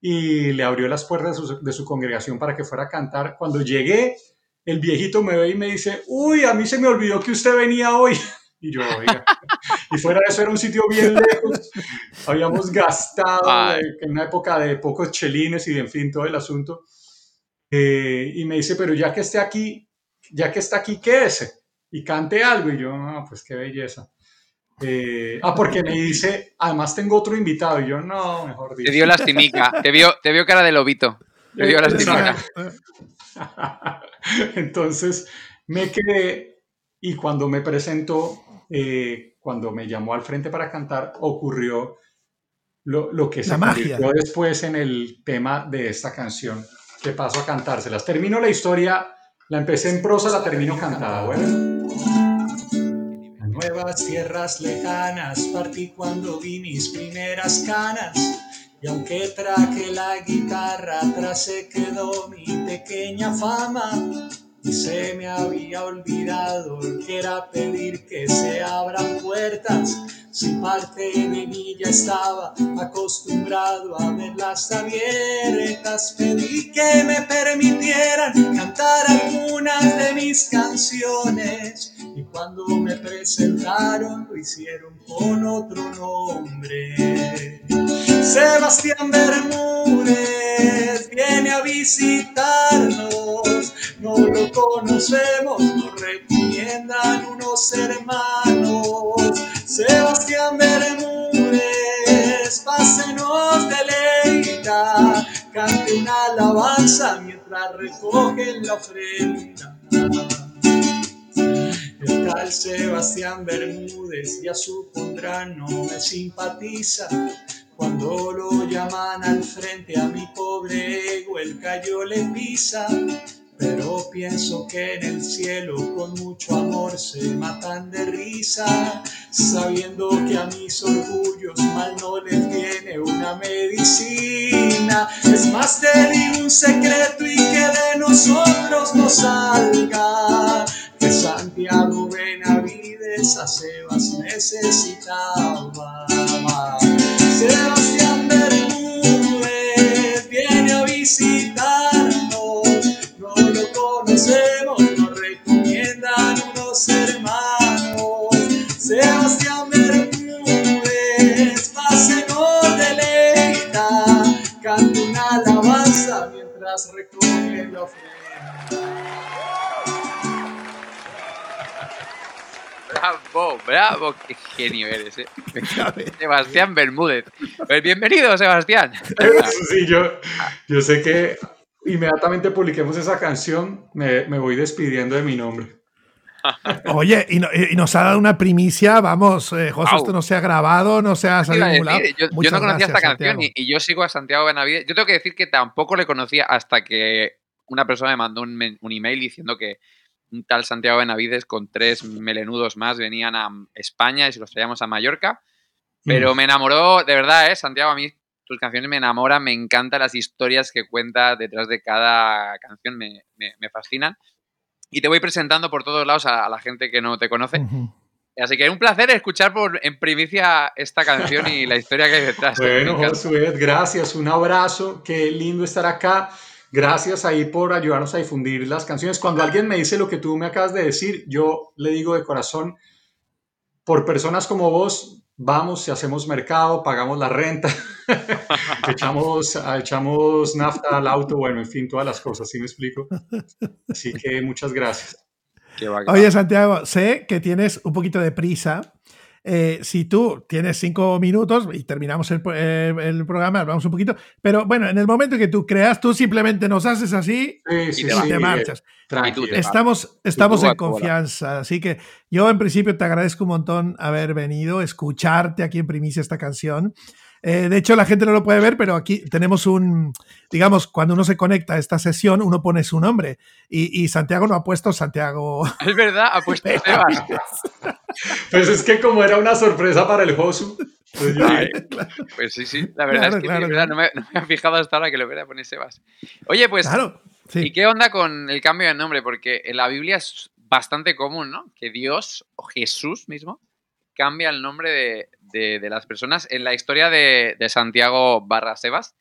Speaker 4: y le abrió las puertas de su, congregación para que fuera a cantar. Cuando llegué, el viejito me ve y me dice, uy, a mí se me olvidó que usted venía hoy. Y yo, oiga, y fuera de eso era un sitio bien lejos, habíamos gastado en una época de pocos chelines y de, en fin, todo el asunto. Eh, y me dice, pero ya que esté aquí, ya que está aquí, ¿qué es? Y cante algo. Y yo, no, pues qué belleza. Eh, ah, porque me dice, además tengo otro invitado. Y yo, no, mejor
Speaker 2: dicho. Te dio lastimica, te vio, te vio cara de lobito. Te dio lastimica.
Speaker 4: Entonces me quedé y cuando me presentó, eh, cuando me llamó al frente para cantar, ocurrió lo, lo que se convirtió después en el tema de esta canción que paso a cantárselas. Termino la historia la empecé en prosa, la termino cantada, bueno. A nuevas tierras lejanas partí cuando vi mis primeras canas. Y aunque traje la guitarra, atrás se quedó mi pequeña fama. Y se me había olvidado que era pedir que se abran puertas si parte de mí ya estaba acostumbrado a verlas abiertas, pedí que me permitieran cantar algunas de mis canciones. Y cuando me presentaron lo hicieron con otro nombre. Sebastián Bermúdez viene a visitarnos, no lo conocemos, nos recomiendan unos hermanos. Alabanza mientras recogen la ofrenda. El tal Sebastián Bermúdez ya supondrá no me simpatiza. Cuando lo llaman al frente a mi pobre ego, el callo le pisa pero pienso que en el cielo con mucho amor se matan de risa, sabiendo que a mis orgullos mal no les viene una medicina. Es más, te un secreto y que de nosotros no salga, que Santiago Benavides a Sebas necesitaba. Mientras recoge la ofrenda.
Speaker 2: Bravo, bravo, qué genio eres, ¿eh? Sebastián Bermúdez. Pues bienvenido, Sebastián.
Speaker 4: Sí, yo, yo sé que inmediatamente publiquemos esa canción, me, me voy despidiendo de mi nombre.
Speaker 3: Oye, y, no- y nos ha dado una primicia, vamos, eh, José,
Speaker 2: Au.
Speaker 3: esto no se ha grabado, no se ha salido
Speaker 2: a decir, yo, no conocía
Speaker 3: gracias,
Speaker 2: esta canción y, y yo sigo a Santiago Benavides. Yo tengo que decir que tampoco le conocía hasta que una persona me mandó un, un email diciendo que un tal Santiago Benavides con tres melenudos más venían a España y se los traíamos a Mallorca. Pero me enamoró, de verdad, ¿eh? Santiago, a mí tus canciones me enamoran, me encantan las historias que cuenta detrás de cada canción, me, me- me fascinan. Y te voy presentando por todos lados a, a la gente que no te conoce.
Speaker 3: Ujú.
Speaker 2: Así que un placer escuchar por, en primicia esta canción y la historia que hay detrás.
Speaker 4: Bueno. Josué, gracias, un abrazo, qué lindo estar acá. Gracias ahí por ayudarnos a difundir las canciones. Cuando alguien me dice lo que tú me acabas de decir, yo le digo de corazón, por personas como vos, vamos y hacemos mercado, pagamos la renta, echamos, echamos nafta al auto, bueno, en fin, todas las cosas, ¿sí me explico? Así que muchas gracias.
Speaker 3: Oye. Santiago, sé que tienes un poquito de prisa. Eh, si tú tienes cinco minutos y terminamos el, eh, el programa, hablamos un poquito, pero bueno, en el momento que tú creas, tú simplemente nos haces así
Speaker 4: Sí, sí,
Speaker 2: te
Speaker 3: y
Speaker 2: vas.
Speaker 4: sí,
Speaker 3: te marchas.
Speaker 2: te.
Speaker 3: Estamos, estamos en confianza, así que yo en principio te agradezco un montón haber venido, escucharte aquí en primicia esta canción. Eh, de hecho, la gente no lo puede ver, pero aquí tenemos un, digamos, cuando uno se conecta a esta sesión, uno pone su nombre y, y Santiago no ha puesto Santiago.
Speaker 2: Es verdad, ha puesto Sebas.
Speaker 4: Pues es que como era una sorpresa para el Josu, pues
Speaker 2: Pues sí, sí, la verdad
Speaker 3: Claro,
Speaker 2: es que sí,
Speaker 3: claro,
Speaker 2: es verdad,
Speaker 3: claro.
Speaker 2: no, me, no me he fijado hasta ahora que lo hubiera pone Sebas. Oye, pues,
Speaker 3: Claro,
Speaker 2: ¿y
Speaker 3: sí.
Speaker 2: qué onda con el cambio de nombre? Porque en la Biblia es bastante común, ¿no? Que Dios o Jesús mismo cambia el nombre de, de- de las personas. En la historia de, de Santiago barra Sebas,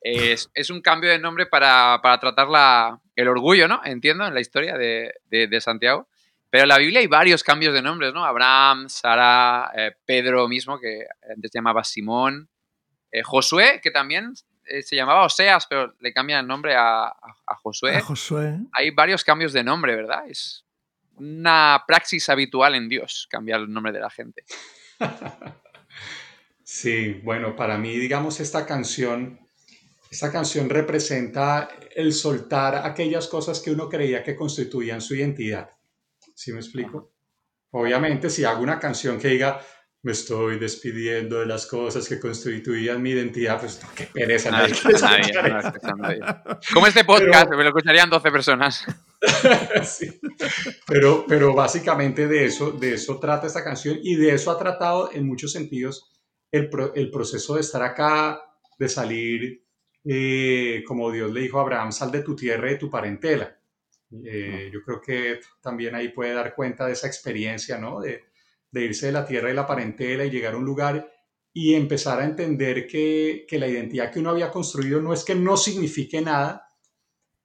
Speaker 2: es, es un cambio de nombre para, para tratar la- el orgullo, ¿no? Entiendo, en la historia de, de- de Santiago. Pero en la Biblia hay varios cambios de nombres, ¿no? Abraham, Sara, eh, Pedro mismo, que antes se llamaba Simón, eh, Josué, que también eh, se llamaba Oseas, pero le cambian el nombre a, a- a Josué
Speaker 3: A Josué.
Speaker 2: hay varios cambios de nombre, ¿verdad? Es una praxis habitual en Dios cambiar el nombre de la gente.
Speaker 4: Sí, bueno, para mí, digamos, esta canción, esta canción representa el soltar aquellas cosas que uno creía que constituían su identidad. ¿Sí me explico? Obviamente, si hago una canción que diga, me estoy despidiendo de las cosas que constituían mi identidad, pues qué pereza.
Speaker 2: Nadie,
Speaker 4: nadie quiere
Speaker 2: nadie,
Speaker 4: escuchar
Speaker 2: no, escucha nadie. Como este podcast, me lo escucharían 12 personas.
Speaker 4: Sí. Pero, pero básicamente de eso, de eso trata esta canción y de eso ha tratado en muchos sentidos el, pro- el proceso de estar acá, de salir, eh, como Dios le dijo a Abraham, sal de tu tierra y de tu parentela. Eh, yo creo que también ahí puede dar cuenta de esa experiencia, ¿no? De, de irse de la tierra y la parentela y llegar a un lugar y empezar a entender que, que la identidad que uno había construido no es que no signifique nada,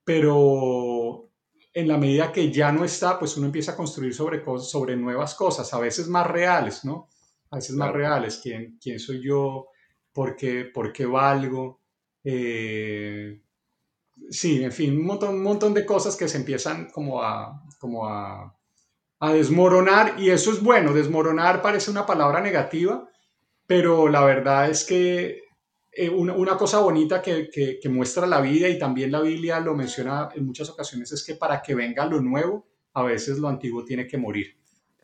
Speaker 4: pero en la medida que ya no está, pues uno empieza a construir sobre, cosas, sobre nuevas cosas, a veces más reales, ¿no? A veces más reales. ¿Quién, quién soy yo? ¿Por qué, por qué valgo? Eh, sí, en fin, un montón, un montón de cosas que se empiezan como a, como a, a desmoronar y eso es bueno. Desmoronar parece una palabra negativa, pero la verdad es que eh, una, una cosa bonita que, que- que muestra la vida y también la Biblia lo menciona en muchas ocasiones es que para que venga lo nuevo, a veces lo antiguo tiene que morir.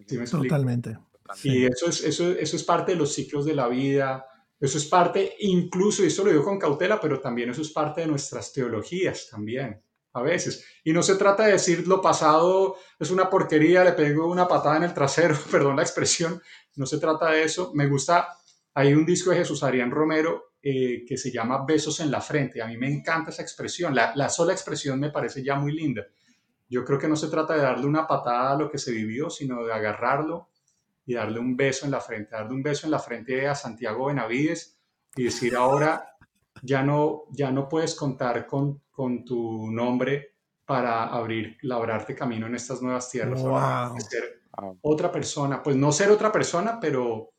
Speaker 4: ¿Sí me?
Speaker 3: Totalmente.
Speaker 4: Y eso es, eso, eso es parte de los ciclos de la vida, eso es parte, incluso, y esto lo digo con cautela, pero también eso es parte de nuestras teologías también. a veces. Y no se trata de decir lo pasado es una porquería, le pego una patada en el trasero, perdón la expresión, no se trata de eso. Me gusta, hay un disco de Jesús Adrián Romero eh, que se llama Besos en la Frente. A mí me encanta esa expresión, la, la sola expresión me parece ya muy linda. Yo creo que no se trata de darle una patada a lo que se vivió, sino de agarrarlo y darle un beso en la frente, darle un beso en la frente a Santiago Benavides y decir ahora ya no, ya no puedes contar con, con tu nombre para abrir, labrarte camino en estas nuevas tierras.
Speaker 3: Wow.
Speaker 4: Ser otra persona, pues no ser otra persona, pero,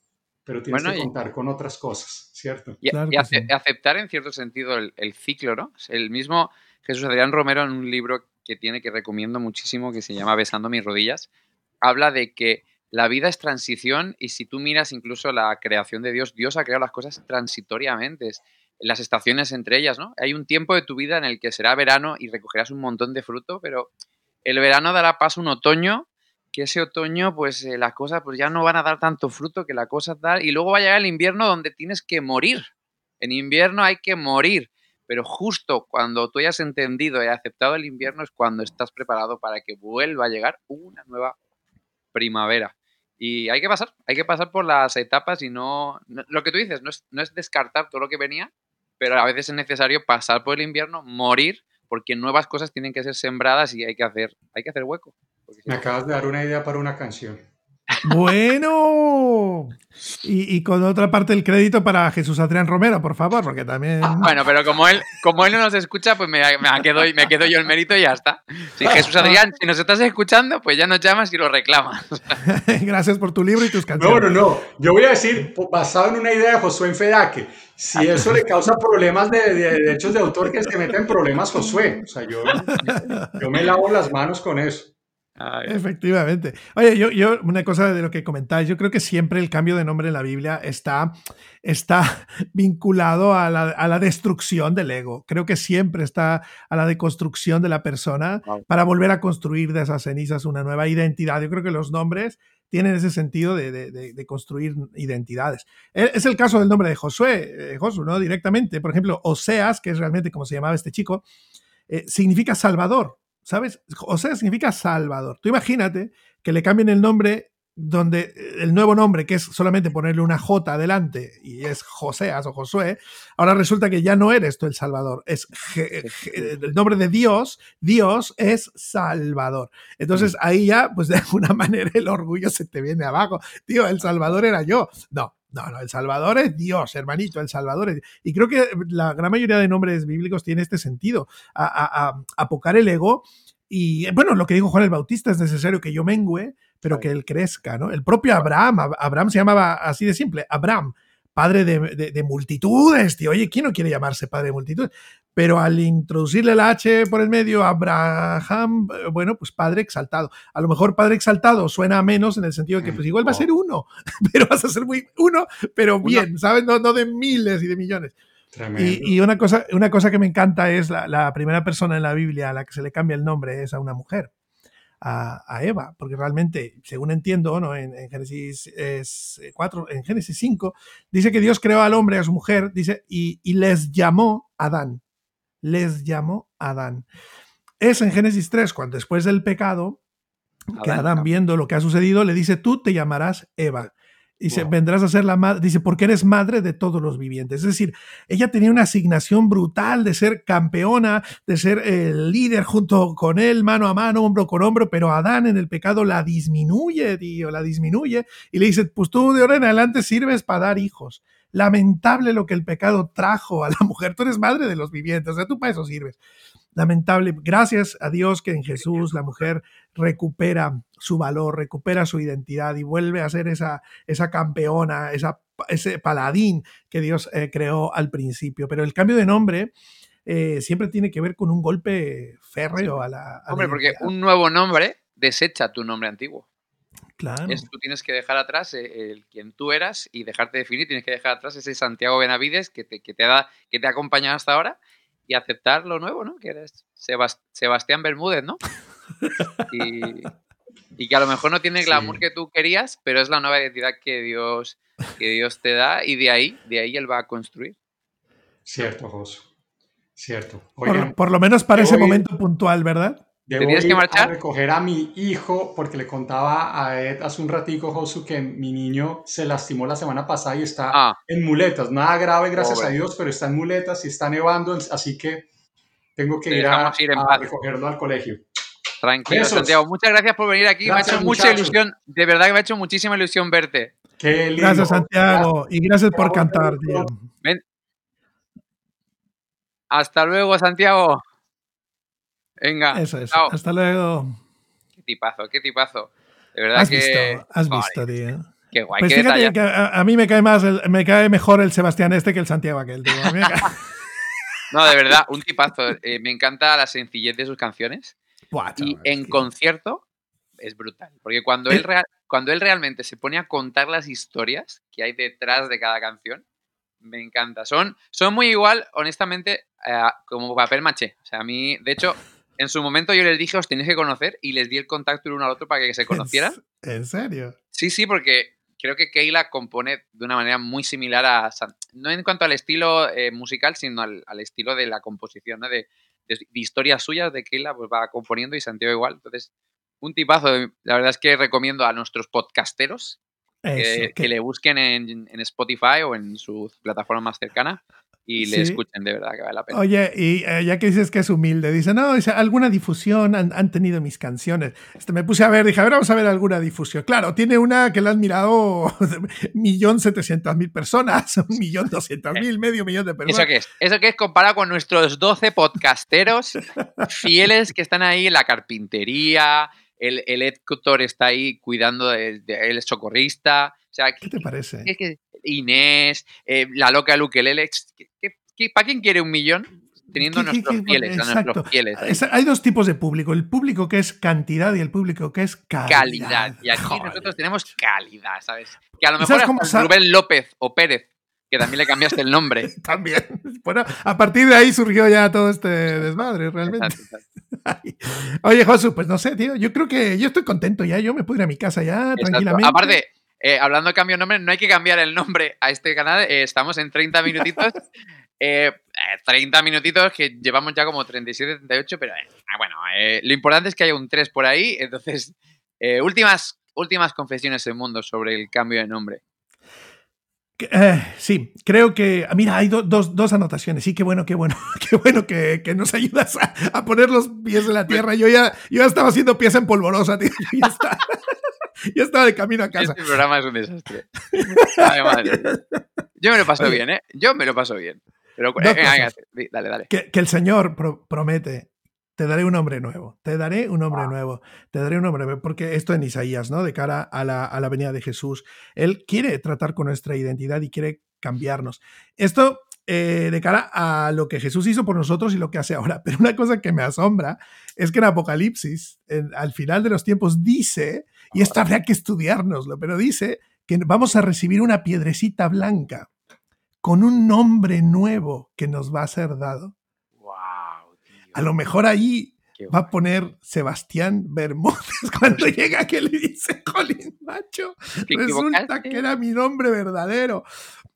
Speaker 4: pero tienes que contar con otras cosas, ¿cierto?
Speaker 2: Y, aceptar en cierto sentido el, el, ciclo, ¿no? El mismo Jesús Adrián Romero en un libro que tiene que recomiendo muchísimo que se llama Besando mis rodillas, habla de que la vida es transición y si tú miras incluso la creación de Dios, Dios ha creado las cosas transitoriamente, las estaciones entre ellas, ¿no? Hay un tiempo de tu vida en el que será verano y recogerás un montón de fruto, pero el verano dará paso a un otoño, que ese otoño pues eh, las cosas pues ya no van a dar tanto fruto que la cosa da y luego va a llegar el invierno donde tienes que morir. En invierno hay que morir, pero justo cuando tú hayas entendido y aceptado el invierno es cuando estás preparado para que vuelva a llegar una nueva primavera. Y hay que pasar, hay que pasar por las etapas y no, lo que tú dices, no es, no es descartar todo lo que venía, pero a veces es necesario pasar por el invierno, morir, porque nuevas cosas tienen que ser sembradas y hay que hacer, hay que hacer hueco.
Speaker 4: Me acabas de dar una idea para una canción.
Speaker 3: Bueno, y, con otra parte del crédito para Jesús Adrián Romero, por favor, porque también.
Speaker 2: Ah, bueno, pero como él, como él no nos escucha, pues me, quedo, me quedo yo el mérito y ya está. Si Jesús Adrián, si nos estás escuchando, pues ya nos llamas y lo reclamas.
Speaker 3: Gracias por tu libro y tus canciones.
Speaker 4: No, no, no. Yo voy a decir, basado en una idea de Josué Fedaque, si eso le causa problemas de, derechos de autor, que se meta en problemas Josué. O sea, yo, yo me lavo las manos con eso.
Speaker 3: Efectivamente. Oye, yo, yo, una cosa de lo que comentáis, yo creo que siempre el cambio de nombre en la Biblia está, está vinculado a la, a la destrucción del ego. Creo que siempre está a la deconstrucción de la persona para volver a construir de esas cenizas una nueva identidad. Yo creo que los nombres tienen ese sentido de, de, de, construir identidades. E, es el caso del nombre de Josué, eh, Josué, ¿no? Directamente. Por ejemplo, Oseas, que es realmente como se llamaba este chico, eh, significa Salvador. ¿Sabes? Sea, significa Salvador. Tú imagínate que le cambien el nombre donde el nuevo nombre, que es solamente ponerle una J adelante y es Joseas o Josué, ahora resulta que ya no eres tú el Salvador, es el nombre de Dios, Dios es Salvador. Entonces mm. ahí ya, pues de alguna manera el orgullo se te viene abajo. Tío, el Salvador era yo. No, no, no, el Salvador es Dios, hermanito, el Salvador es... Y creo que la gran mayoría de nombres bíblicos tiene este sentido, a, a, apocar el ego. Y bueno, lo que dijo Juan el Bautista, es necesario que yo mengüe, pero que él crezca, ¿no? El propio Abraham, Abraham se llamaba así de simple, Abraham, padre de, multitudes, tío. Oye, ¿quién no quiere llamarse padre de multitudes? Pero al introducirle el H por el medio, Abraham, eh, bueno, pues padre exaltado. A lo mejor padre exaltado suena menos en el sentido de que pues igual va a ser uno, pero vas a ser muy uno, pero bien, ¿sabes? No, de miles y de millones. Y, una, cosa, una cosa que me encanta es la, la, primera persona en la Biblia a la que se le cambia el nombre es a una mujer a, Eva, porque realmente, según entiendo, ¿no? en, Génesis 4, en Génesis 5, dice que Dios creó al hombre, a su mujer, dice, y, les llamó Adán. Les llamó Adán. Es en Génesis 3, cuando después del pecado, que Adán, viendo lo que ha sucedido, le dice, tú te llamarás Eva. Dice, vendrás a ser la madre, dice, porque eres madre de todos los vivientes. Es decir, ella tenía una asignación brutal de ser campeona, de ser el líder junto con él, mano a mano, hombro con hombro, pero Adán en el pecado la disminuye, tío, la disminuye y le dice, pues tú de ahora en adelante sirves para dar hijos. Lamentable lo que el pecado trajo a la mujer. Tú eres madre de los vivientes, o sea, tú para eso sirves lamentable. Gracias a Dios que en Jesús la mujer recupera su valor, recupera su identidad y vuelve a ser esa, esa campeona, esa, ese paladín que Dios eh, creó al principio. Pero el cambio de nombre eh, siempre tiene que ver con un golpe férreo a la...
Speaker 2: Hombre, porque un nuevo nombre desecha tu nombre antiguo.
Speaker 3: Claro.
Speaker 2: tú tienes que dejar atrás eh, el, quien tú eras y dejarte definir, tienes que dejar atrás ese Santiago Benavides que te, que te, da, que te ha acompañado hasta ahora y aceptar lo nuevo, ¿no? Que eres Sebastián Bermúdez, ¿no? Y, que a lo mejor no tiene el glamour que tú querías, pero es la nueva identidad que Dios, que Dios te da y de ahí, de ahí Él va a construir.
Speaker 4: Cierto, José. Cierto.
Speaker 3: Por,
Speaker 4: Oigan,
Speaker 3: por lo menos para ese momento puntual, ¿verdad?
Speaker 4: Debo
Speaker 2: ¿Te tienes que
Speaker 4: ir
Speaker 2: marchar?
Speaker 4: a recoger a mi hijo porque le contaba a Ed hace un ratico, Josu, que mi niño se lastimó la semana pasada y está
Speaker 2: Ah.
Speaker 4: en muletas. Nada grave, gracias
Speaker 2: Pobre.
Speaker 4: a Dios, pero está en muletas y está nevando, así que tengo que
Speaker 2: Te
Speaker 4: ir a,
Speaker 2: ir
Speaker 4: recogerlo al colegio.
Speaker 2: Tranquilo,
Speaker 4: Besos.
Speaker 2: Santiago. Muchas gracias por venir aquí. me ha hecho mucha
Speaker 4: muchachos.
Speaker 2: ilusión. De verdad que me ha hecho muchísima ilusión verte.
Speaker 4: Qué lindo.
Speaker 3: Gracias, Santiago. Y gracias por cantar, tío.
Speaker 2: Ven. Hasta luego, Santiago. Venga.
Speaker 3: Eso es.
Speaker 2: chao.
Speaker 3: Hasta luego.
Speaker 2: Qué tipazo, qué tipazo. De verdad
Speaker 3: Has
Speaker 2: que.
Speaker 3: visto, has visto, tío.
Speaker 2: Qué guay,
Speaker 3: Pues
Speaker 2: qué
Speaker 3: fíjate que a, a mí me cae más, el- me cae mejor el Sebastián este que el Santiago aquel, tío. A mí me cae-
Speaker 2: No, de verdad, un tipazo. Eh, me encanta la sencillez de sus canciones.
Speaker 3: Buah,
Speaker 2: Y
Speaker 3: chaval,
Speaker 2: en concierto es brutal. Porque cuando
Speaker 3: Eh.
Speaker 2: él, real- cuando él realmente se pone a contar las historias que hay detrás de cada canción, me encanta. Son, son muy igual, honestamente, eh, como papel maché. O sea, a mí, de hecho, en su momento yo les dije, os tenéis que conocer y les di el contacto el uno al otro para que se conocieran.
Speaker 3: ¿En serio?
Speaker 2: Sí, sí, porque creo que Keila compone de una manera muy similar a San- No en cuanto al estilo eh, musical, sino al, al estilo de la composición, ¿no? De, de- de historias suyas de Keila, pues va componiendo y Santiago igual. Entonces, un tipazo. La verdad es que recomiendo a nuestros podcasteros que- le busquen en, en Spotify o en su plataforma más cercana y le
Speaker 3: Sí.
Speaker 2: escuchen, de verdad, que vale la pena.
Speaker 3: Oye, y eh, ya que dices que es humilde, dice, no, dice, alguna difusión han, han tenido mis canciones. Este, me puse a ver, dije, a ver, vamos a ver alguna difusión. Claro, tiene una que la han mirado millón setecientas mil personas, un millón doscientas mil, medio millón de personas.
Speaker 2: ¿Eso qué es? ¿Eso qué es comparado con nuestros 12 podcasteros fieles que están ahí en la carpintería? El, el Héctor está ahí cuidando, de, de- él es socorrista. O sea,
Speaker 3: ¿Qué te parece?
Speaker 2: ¿qué- qué- Inés, eh, la loca Lukelele. ¿qué- qué- qué- ¿Para quién quiere un millón? Teniendo
Speaker 3: ¿Qué-
Speaker 2: nuestros
Speaker 3: qué- exacto.
Speaker 2: nuestros fieles. ahí.
Speaker 3: Es- hay dos tipos de público, el público que es cantidad y el público que es calidad.
Speaker 2: calidad. Y aquí
Speaker 3: Joder.
Speaker 2: nosotros tenemos calidad, ¿sabes? Que a lo
Speaker 3: ¿Y
Speaker 2: mejor
Speaker 3: sa-
Speaker 2: Rubén López o Pérez, que también le cambiaste el nombre.
Speaker 3: También. Bueno, a partir de ahí surgió ya todo este desmadre, realmente.
Speaker 2: Exacto, exacto.
Speaker 3: Oye, Josu, pues no sé, tío. Yo creo que yo estoy contento ya. Yo me puedo ir a mi casa ya,
Speaker 2: Exacto.
Speaker 3: tranquilamente.
Speaker 2: Aparte, eh, hablando de cambio de nombre, no hay que cambiar el nombre a este canal. eh, estamos en 30 minutitos. eh, eh, 30 minutitos que llevamos ya como 37, 38, pero eh, ah, bueno, eh, lo importante es que haya un 3 por ahí. Entonces, eh, últimas, últimas confesiones del mundo sobre el cambio de nombre.
Speaker 3: Eh, sí, creo que. ah, Mira, hay do- dos, dos anotaciones. Sí, qué bueno, qué bueno, qué bueno que, que nos ayudas a, a poner los pies en la tierra. Yo ya, yo ya estaba haciendo pies en polvorosa, tío. Ya estaba, ya estaba de camino a casa.
Speaker 2: Este programa es un desastre. Ay, madre. Yo me lo paso
Speaker 3: Oye.
Speaker 2: bien, ¿eh? Yo me lo paso bien. Pero, eh, venga, dale, dale.
Speaker 3: Que, que el Señor pro- promete. Te daré un hombre nuevo, te daré un hombre
Speaker 2: Wow.
Speaker 3: nuevo, te daré un hombre nuevo, porque esto en Isaías, ¿no? De cara a la, a la venida de Jesús, Él quiere tratar con nuestra identidad y quiere cambiarnos. Esto eh, de cara a lo que Jesús hizo por nosotros y lo que hace ahora. Pero una cosa que me asombra es que en Apocalipsis, en- al final de los tiempos, dice, y esto habría que estudiárnoslo, pero dice que vamos a recibir una piedrecita blanca con un nombre nuevo que nos va a ser dado.
Speaker 2: Wow, tío.
Speaker 3: A lo mejor ahí va a poner Sebastián Bermúdez cuando llega que le dice, Jolín, macho, resulta que era mi nombre verdadero.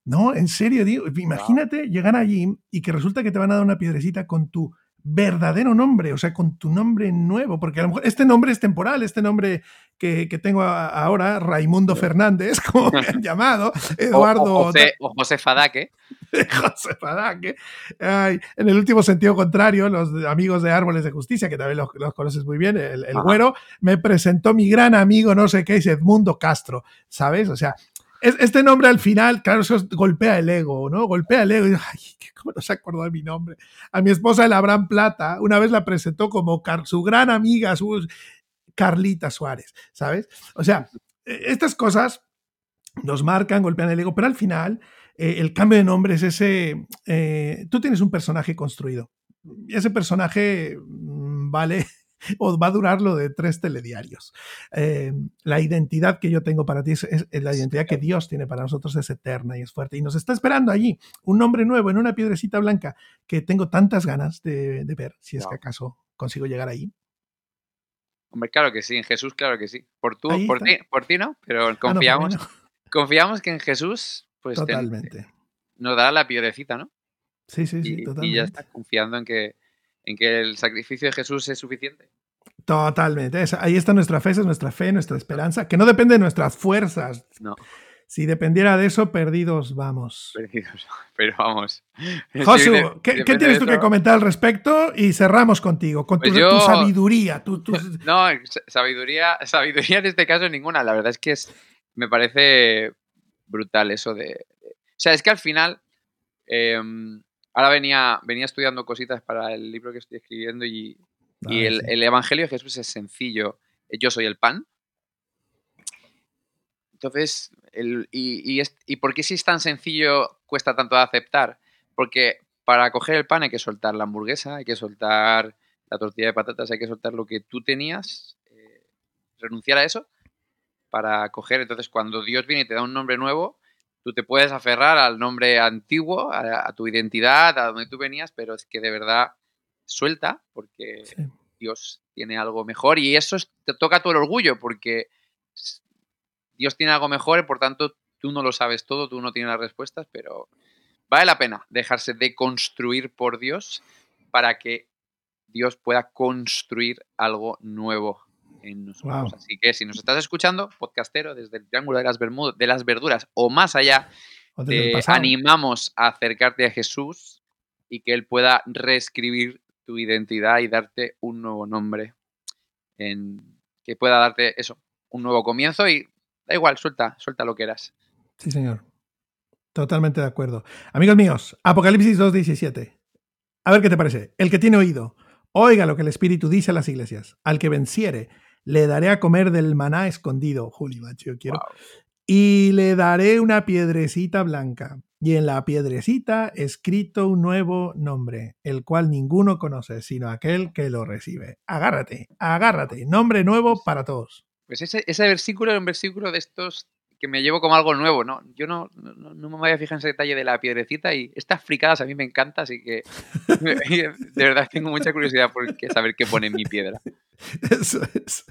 Speaker 3: No, en serio, digo, imagínate llegar allí y que resulta que te van a dar una piedrecita con tu verdadero nombre, o sea, con tu nombre nuevo, porque a lo mejor este nombre es temporal, este nombre que, que tengo a- ahora, Raimundo Fernández, como me han llamado, Eduardo
Speaker 2: o, José, o José Fadaque.
Speaker 3: José Fadaque. Ay, en el último sentido contrario, los amigos de Árboles de Justicia, que también los, los conoces muy bien, el, el güero, me presentó mi gran amigo, no sé qué, es Edmundo Castro, ¿sabes? O sea, es- este nombre al final, claro, eso es- golpea el ego, ¿no? Golpea el ego. Y, ay, ¿cómo no se acordó de mi nombre? A mi esposa, el Abraham Plata, una vez la presentó como su gran amiga, su Carlita Suárez, ¿sabes? O sea, eh, estas cosas nos marcan, golpean el ego, pero al final eh, el cambio de nombre es ese, eh, tú tienes un personaje construido y ese personaje mm, vale o va a durar lo de tres telediarios. Eh, la identidad que yo tengo para ti es, es- es la identidad que Dios tiene para nosotros es eterna y es fuerte y nos está esperando allí un nombre nuevo en una piedrecita blanca que tengo tantas ganas de, de ver si es que acaso consigo llegar ahí.
Speaker 2: Hombre, claro que sí, en Jesús, claro que sí. Por tú, por ti, por ti no, pero
Speaker 3: Ah, no,
Speaker 2: confiamos,
Speaker 3: por mí no.
Speaker 2: confiamos que en Jesús, pues te-
Speaker 3: Totalmente.
Speaker 2: nos dará la piedrecita, ¿no?
Speaker 3: Sí, sí, sí,
Speaker 2: y,
Speaker 3: totalmente.
Speaker 2: y ya está, confiando en que, en que el sacrificio de Jesús es suficiente.
Speaker 3: Totalmente. Ahí está nuestra fe, esa es nuestra fe, nuestra esperanza, que no depende de nuestras fuerzas.
Speaker 2: No,
Speaker 3: Si dependiera de eso, perdidos vamos.
Speaker 2: perdidos. Pero vamos.
Speaker 3: Josu, ¿qué, tienes tú que comentar al respecto? Y cerramos contigo, con tu,
Speaker 2: Pues yo-
Speaker 3: tu sabiduría. tu- tu-
Speaker 2: No, sa- sabiduría, sabiduría en este caso ninguna. La verdad es que es, me parece brutal eso de... de- o sea, es que al final... em, ahora venía, venía estudiando cositas para el libro que estoy escribiendo y, y
Speaker 3: Ay,
Speaker 2: el,
Speaker 3: sí.
Speaker 2: el Evangelio de Jesús es sencillo. Yo soy el pan. Entonces, el, y, y, es- ¿y por qué si es tan sencillo cuesta tanto de aceptar? Porque para coger el pan hay que soltar la hamburguesa, hay que soltar la tortilla de patatas, hay que soltar lo que tú tenías, eh, renunciar a eso para coger. Entonces, cuando Dios viene y te da un nombre nuevo, tú te puedes aferrar al nombre antiguo, a, a tu identidad, a donde tú venías, pero es que de verdad suelta, porque
Speaker 3: Sí.
Speaker 2: Dios tiene algo mejor y eso es- te toca todo el orgullo porque Dios tiene algo mejor y por tanto tú no lo sabes todo, tú no tienes las respuestas, pero vale la pena dejarse de construir por Dios para que Dios pueda construir algo nuevo en nosotros.
Speaker 3: Wow.
Speaker 2: Así que si nos estás escuchando, podcastero, desde el Triángulo de las, Bermudas, de las Verduras o más allá,
Speaker 3: O
Speaker 2: te animamos a acercarte a Jesús y que Él pueda reescribir tu identidad y darte un nuevo nombre. En, que pueda darte eso, un nuevo comienzo y da igual, suelta, suelta lo que eras.
Speaker 3: Sí, señor. Totalmente de acuerdo. Amigos míos, Apocalipsis 2.17. A ver qué te parece. El que tiene oído, oiga lo que el Espíritu dice a las iglesias. Al que venciere, le daré a comer del maná escondido. Juli, macho, yo quiero.
Speaker 2: Wow.
Speaker 3: Y le daré una piedrecita blanca. Y en la piedrecita escrito un nuevo nombre, el cual ninguno conoce, sino aquel que lo recibe. Agárrate, agárrate. Nombre nuevo para todos.
Speaker 2: Pues ese, ese versículo era un versículo de estos que me llevo como algo nuevo, ¿no? Yo no, no, no me voy a fijar en ese detalle de la piedrecita y estas fricadas a mí me encanta, así que de verdad tengo mucha curiosidad por saber qué pone en mi piedra.
Speaker 3: Eso es.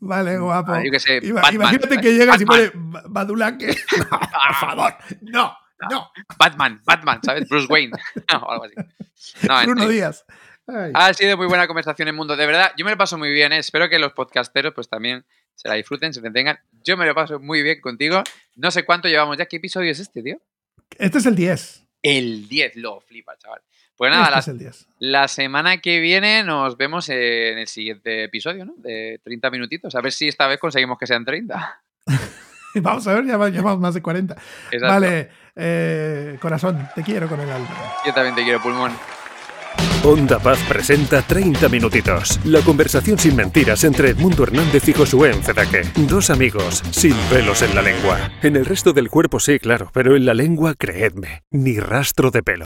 Speaker 3: Vale, guapo.
Speaker 2: Ah, yo sé, Batman,
Speaker 3: imagínate
Speaker 2: ¿sabes?
Speaker 3: que llegas
Speaker 2: Batman.
Speaker 3: y pone Ba- Badulaque. No, por favor. No, no.
Speaker 2: Batman, Batman, ¿sabes? Bruce Wayne o algo así.
Speaker 3: Bruno. Díaz. Ay.
Speaker 2: Ha sido muy buena conversación en Mundo. De verdad, yo me lo paso muy bien. ¿eh? Espero que los podcasteros pues también se la disfruten, se entretengan. Yo me lo paso muy bien contigo. No sé cuánto llevamos ya. ¿Qué episodio es este, tío?
Speaker 3: Este es el 10.
Speaker 2: El 10, lo flipa, chaval. Pues nada,
Speaker 3: Este
Speaker 2: la,
Speaker 3: es el 10.
Speaker 2: la semana que viene nos vemos en el siguiente episodio, ¿no? De 30 minutitos. A ver si esta vez conseguimos que sean 30.
Speaker 3: Vamos a ver, ya va- llevamos más de 40.
Speaker 2: Exacto.
Speaker 3: Vale, eh, corazón, te quiero con el alma.
Speaker 2: Yo también te quiero, pulmón.
Speaker 1: Onda Paz presenta 30 minutitos. La conversación sin mentiras entre Edmundo Hernández y Josué Encedaque. Dos amigos sin pelos en la lengua. En el resto del cuerpo sí, claro, pero en la lengua, creedme, ni rastro de pelo.